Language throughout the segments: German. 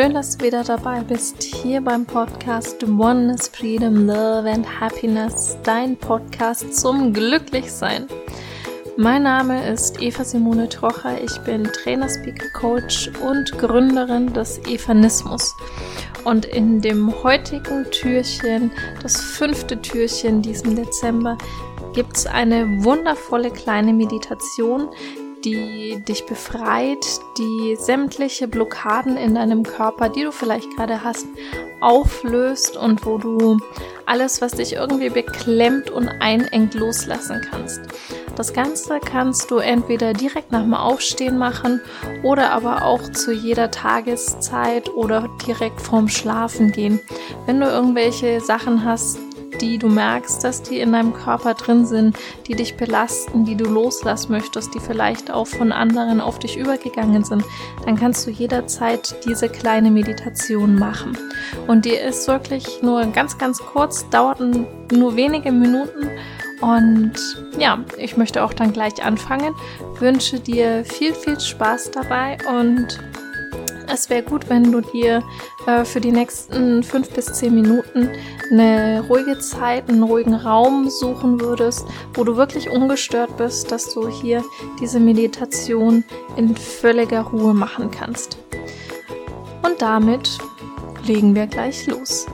schön, dass du wieder dabei bist hier beim Podcast Oneness, Freedom, Love and Happiness, dein Podcast zum Glücklichsein. Mein Name ist Eva Simone Trocher, ich bin Trainer, Speaker, Coach und Gründerin des Evanismus. Und in dem heutigen Türchen, das fünfte Türchen diesem Dezember, gibt es eine wundervolle kleine Meditation, die dich befreit, die sämtliche Blockaden in deinem Körper, die du vielleicht gerade hast, auflöst und wo du alles, was dich irgendwie beklemmt und einengt, loslassen kannst. Das Ganze kannst du entweder direkt nach dem Aufstehen machen oder aber auch zu jeder Tageszeit oder direkt vorm Schlafen gehen. Wenn du irgendwelche Sachen hast, die du merkst, dass die in deinem Körper drin sind, die dich belasten, die du loslassen möchtest, die vielleicht auch von anderen auf dich übergegangen sind, dann kannst du jederzeit diese kleine Meditation machen. Und die ist wirklich nur ganz, ganz kurz, dauert nur wenige Minuten. Und ja, ich möchte auch dann gleich anfangen. Wünsche dir viel, viel Spaß dabei und es wäre gut, wenn du dir äh, für die nächsten fünf bis zehn Minuten eine ruhige Zeit, einen ruhigen Raum suchen würdest, wo du wirklich ungestört bist, dass du hier diese Meditation in völliger Ruhe machen kannst. Und damit legen wir gleich los.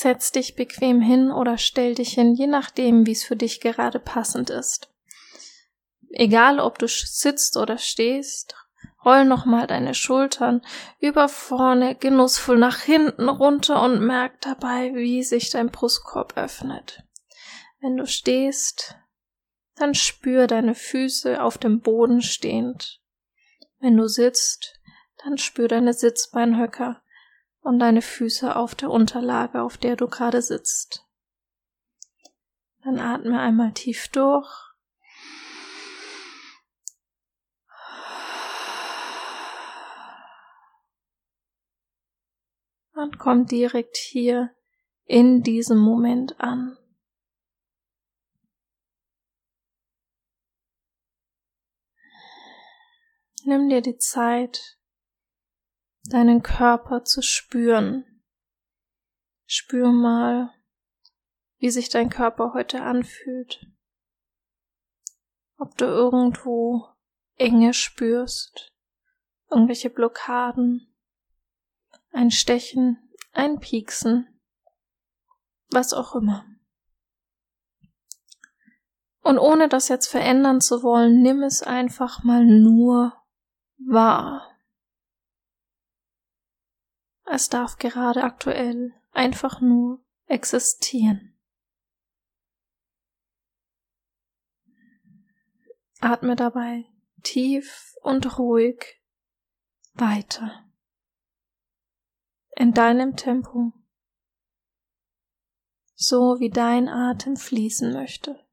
Setz dich bequem hin oder stell dich hin, je nachdem, wie es für dich gerade passend ist. Egal, ob du sitzt oder stehst, roll nochmal deine Schultern über vorne genussvoll nach hinten runter und merk dabei, wie sich dein Brustkorb öffnet. Wenn du stehst, dann spür deine Füße auf dem Boden stehend. Wenn du sitzt, dann spür deine Sitzbeinhöcker und deine Füße auf der Unterlage, auf der du gerade sitzt. Dann atme einmal tief durch. Und komm direkt hier in diesem Moment an. Nimm dir die Zeit, deinen Körper zu spüren. Spür mal, wie sich dein Körper heute anfühlt. Ob du irgendwo Enge spürst, irgendwelche Blockaden, ein Stechen, ein Pieksen, was auch immer. Und ohne das jetzt verändern zu wollen, nimm es einfach mal nur wahr. Es darf gerade aktuell einfach nur existieren. Atme dabei tief und ruhig weiter. In deinem Tempo. So wie dein Atem fließen möchte.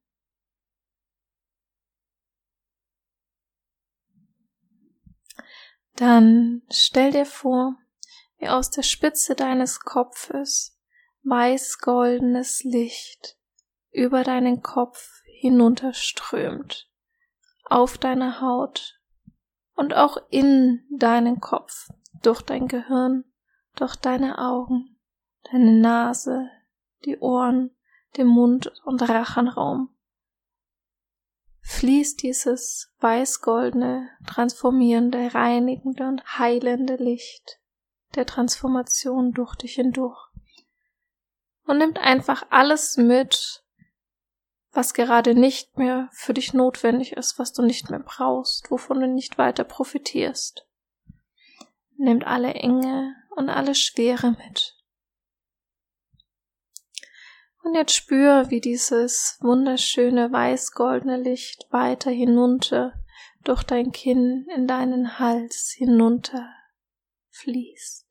Dann stell dir vor, wie aus der Spitze deines Kopfes weiß-goldenes Licht über deinen Kopf hinunterströmt, auf deine Haut und auch in deinen Kopf, durch dein Gehirn, durch deine Augen, deine Nase, die Ohren, den Mund und Rachenraum. Fließt dieses weiß-goldene, transformierende, reinigende und heilende Licht der Transformation durch dich hindurch. Und nimmt einfach alles mit, was gerade nicht mehr für dich notwendig ist, was du nicht mehr brauchst, wovon du nicht weiter profitierst. Nimmt alle Enge und alle Schwere mit. Und jetzt spür, wie dieses wunderschöne weiß-goldene Licht weiter hinunter durch dein Kinn in deinen Hals hinunter fließt.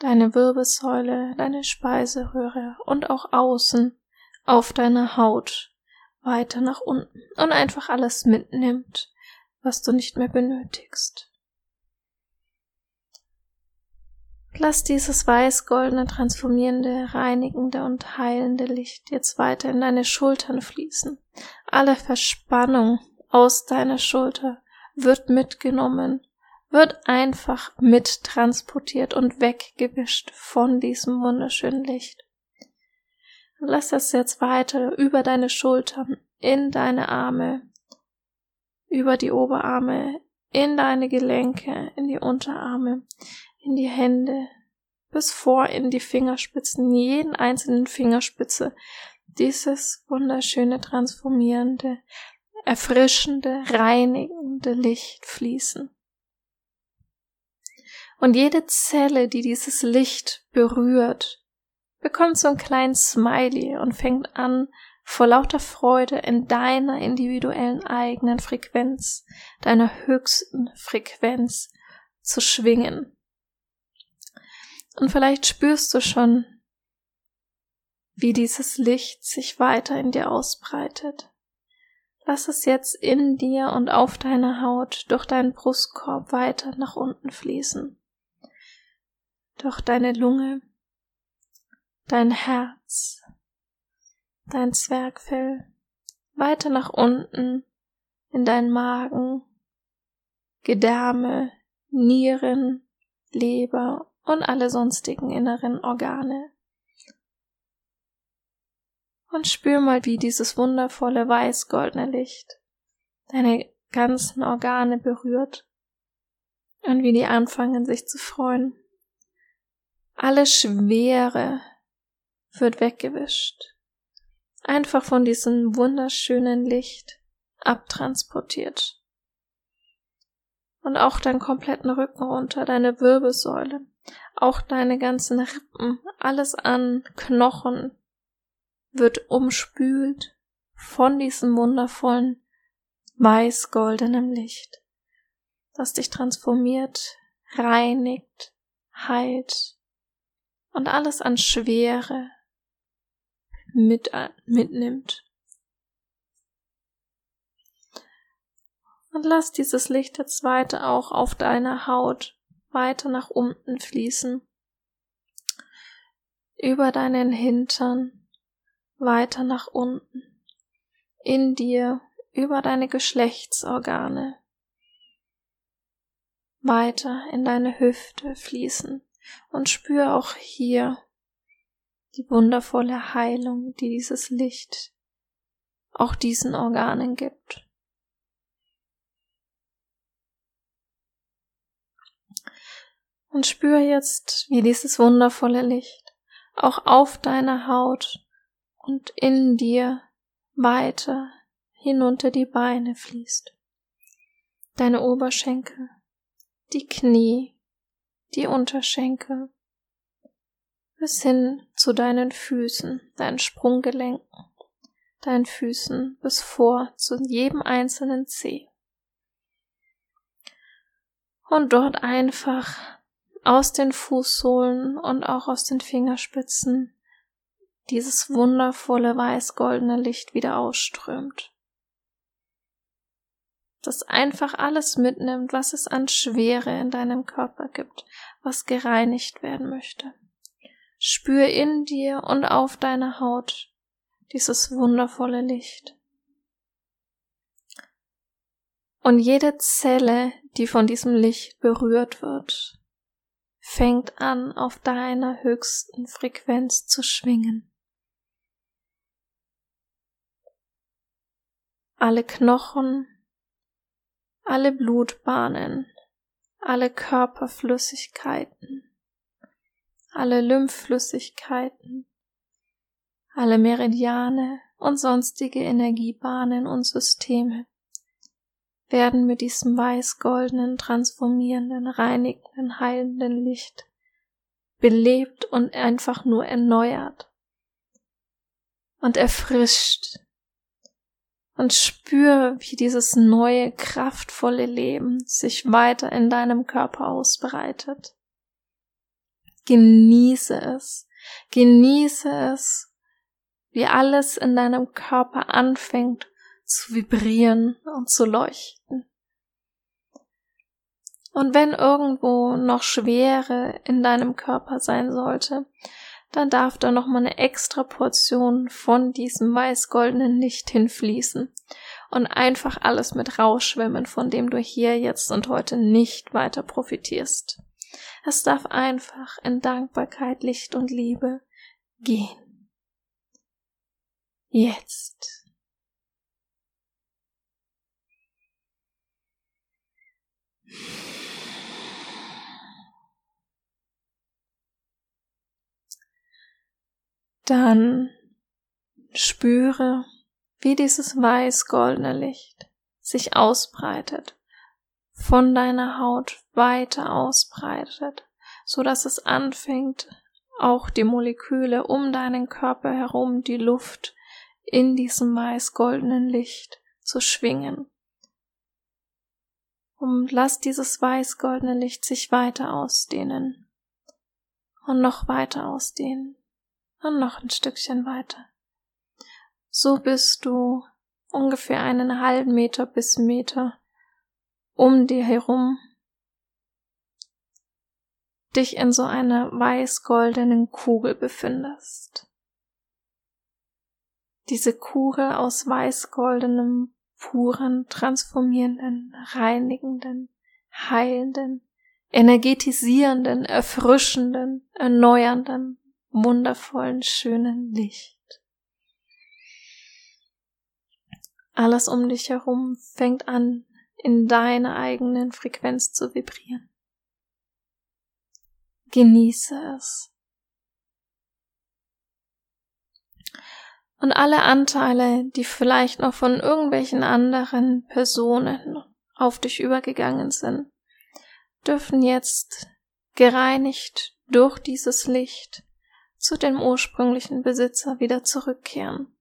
Deine Wirbelsäule, deine Speiseröhre und auch außen auf deiner Haut weiter nach unten und einfach alles mitnimmt, was du nicht mehr benötigst. Lass dieses weiß-goldene, transformierende, reinigende und heilende Licht jetzt weiter in deine Schultern fließen. Alle Verspannung aus deiner Schulter wird mitgenommen, wird einfach mittransportiert und weggewischt von diesem wunderschönen Licht. Lass das jetzt weiter über deine Schultern, in deine Arme, über die Oberarme, in deine Gelenke, in die Unterarme, in die Hände, bis vor in die Fingerspitzen, jeden einzelnen Fingerspitze, dieses wunderschöne, transformierende, erfrischende, reinigende Licht fließen. Und jede Zelle, die dieses Licht berührt, bekommt so einen kleinen Smiley und fängt an, vor lauter Freude in deiner individuellen eigenen Frequenz, deiner höchsten Frequenz zu schwingen. Und vielleicht spürst du schon, wie dieses Licht sich weiter in dir ausbreitet. Lass es jetzt in dir und auf deiner Haut durch deinen Brustkorb weiter nach unten fließen. Durch deine Lunge, dein Herz, dein Zwergfell, weiter nach unten in deinen Magen, Gedärme, Nieren, Leber und alle sonstigen inneren Organe. Und spür mal, wie dieses wundervolle weiß-goldene Licht deine ganzen Organe berührt und wie die anfangen sich zu freuen. Alle Schwere wird weggewischt. Einfach von diesem wunderschönen Licht abtransportiert. Und auch deinen kompletten Rücken runter, deine Wirbelsäule, auch deine ganzen Rippen, alles an Knochen wird umspült von diesem wundervollen weiß-goldenen Licht, das dich transformiert, reinigt, heilt und alles an Schwere mit, mitnimmt. Und lass dieses Licht jetzt weiter auch auf deiner Haut weiter nach unten fließen, über deinen Hintern, weiter nach unten, in dir, über deine Geschlechtsorgane, weiter in deine Hüfte fließen und spür auch hier die wundervolle Heilung, die dieses Licht auch diesen Organen gibt. Und spür jetzt, wie dieses wundervolle Licht auch auf deiner Haut und in dir weiter hinunter die Beine fließt. Deine Oberschenkel, die Knie, die Unterschenkel, bis hin zu deinen Füßen, deinen Sprunggelenken, deinen Füßen bis vor zu jedem einzelnen Zeh. Und dort einfach aus den Fußsohlen und auch aus den Fingerspitzen dieses wundervolle weiß-goldene Licht wieder ausströmt. Das einfach alles mitnimmt, was es an Schwere in deinem Körper gibt, was gereinigt werden möchte. Spür in dir und auf deiner Haut dieses wundervolle Licht. Und jede Zelle, die von diesem Licht berührt wird, fängt an, auf deiner höchsten Frequenz zu schwingen. Alle Knochen, alle Blutbahnen, alle Körperflüssigkeiten, alle Lymphflüssigkeiten, alle Meridiane und sonstige Energiebahnen und Systeme werden mit diesem weiß-goldenen, transformierenden, reinigenden, heilenden Licht belebt und einfach nur erneuert und erfrischt und spür, wie dieses neue, kraftvolle Leben sich weiter in deinem Körper ausbreitet. Genieße es, genieße es wie alles in deinem Körper anfängt zu vibrieren und zu leuchten. Und wenn irgendwo noch Schwere in deinem Körper sein sollte, dann darf da noch mal eine extra Portion von diesem weiß-goldenen Licht hinfließen und einfach alles mit rausschwimmen, von dem du hier jetzt und heute nicht weiter profitierst. Es darf einfach in Dankbarkeit, Licht und Liebe gehen. Jetzt. Dann spüre, wie dieses weiß-goldene Licht sich ausbreitet, von deiner Haut weiter ausbreitet, so dass es anfängt, auch die Moleküle um deinen Körper herum, die Luft in diesem weiß-goldenen Licht zu schwingen. Und lass dieses weiß-goldene Licht sich weiter ausdehnen und noch weiter ausdehnen und noch ein Stückchen weiter. So bist du ungefähr einen halben Meter bis Meter um dir herum dich in so einer weiß-goldenen Kugel befindest. Diese Kugel aus weiß-goldenem, puren, transformierenden, reinigenden, heilenden, energetisierenden, erfrischenden, erneuernden, wundervollen, schönen Licht. Alles um dich herum fängt an, in deiner eigenen Frequenz zu vibrieren. Genieße es. Und alle Anteile, die vielleicht noch von irgendwelchen anderen Personen auf dich übergegangen sind, dürfen jetzt gereinigt durch dieses Licht zu dem ursprünglichen Besitzer wieder zurückkehren.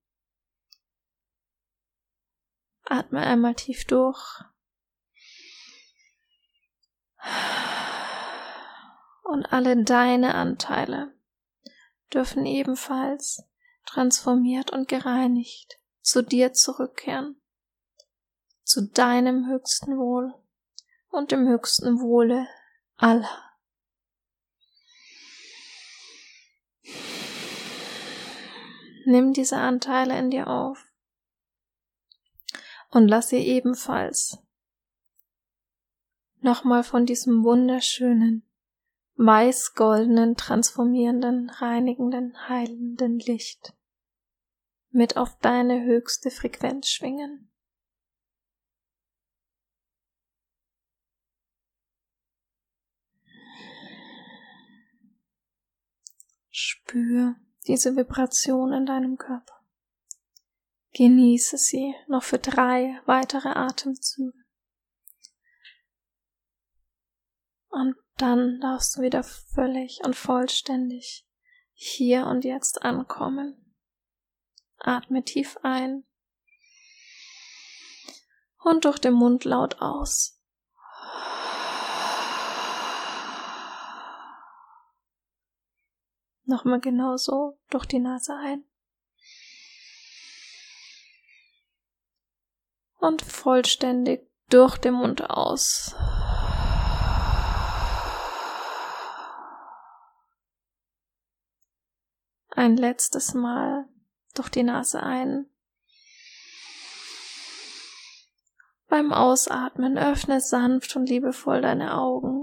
Atme einmal tief durch. Und alle deine Anteile dürfen ebenfalls transformiert und gereinigt zu dir zurückkehren, zu deinem höchsten Wohl und dem höchsten Wohle aller. Nimm diese Anteile in dir auf und lass sie ebenfalls nochmal von diesem wunderschönen, weiß-goldenen, transformierenden, reinigenden, heilenden Licht mit auf deine höchste Frequenz schwingen. Spür diese Vibration in deinem Körper. Genieße sie noch für drei weitere Atemzüge. Und dann darfst du wieder völlig und vollständig hier und jetzt ankommen. Atme tief ein und durch den Mund laut aus. Nochmal genauso durch die Nase ein. Und vollständig durch den Mund aus. Ein letztes Mal durch die Nase ein. Beim Ausatmen öffne sanft und liebevoll deine Augen.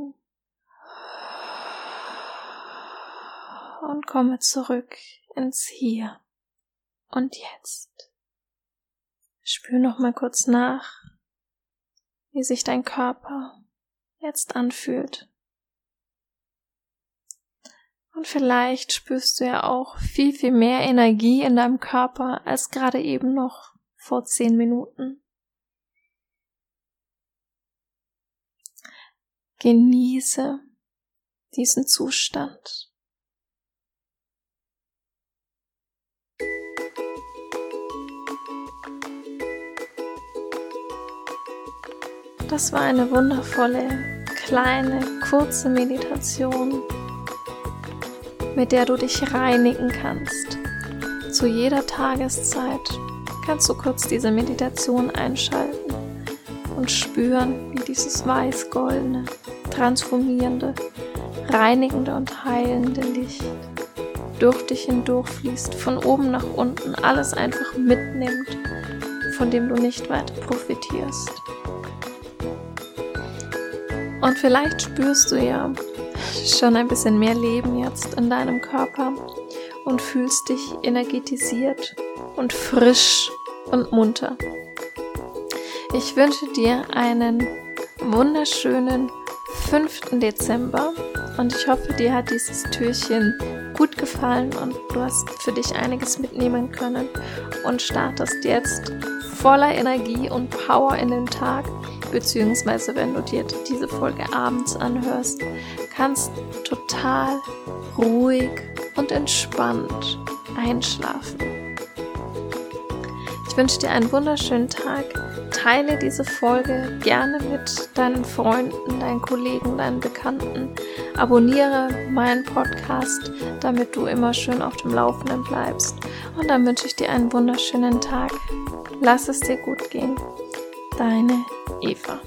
Und komme zurück ins Hier und Jetzt. Spür noch mal kurz nach, wie sich dein Körper jetzt anfühlt. Und vielleicht spürst du ja auch viel, viel mehr Energie in deinem Körper als gerade eben noch vor zehn Minuten. Genieße diesen Zustand. Das war eine wundervolle, kleine, kurze Meditation, mit der du dich reinigen kannst zu jeder Tageszeit kannst du kurz diese Meditation einschalten und spüren, wie dieses weiß-goldene, transformierende, reinigende und heilende Licht durch dich hindurchfließt, von oben nach unten alles einfach mitnimmt, von dem du nicht weiter profitierst. Und vielleicht spürst du ja schon ein bisschen mehr Leben jetzt in deinem Körper und fühlst dich energetisiert und frisch und munter. Ich wünsche dir einen wunderschönen 5. Dezember und ich hoffe, dir hat dieses Türchen gut gefallen und du hast für dich einiges mitnehmen können und startest jetzt voller Energie und Power in den Tag, beziehungsweise wenn du dir diese Folge abends anhörst, kannst total ruhig und entspannt einschlafen. Ich wünsche dir einen wunderschönen Tag. Teile diese Folge gerne mit deinen Freunden, deinen Kollegen, deinen Bekannten. Abonniere meinen Podcast, damit du immer schön auf dem Laufenden bleibst. Und dann wünsche ich dir einen wunderschönen Tag. Lass es dir gut gehen. Deine Eva.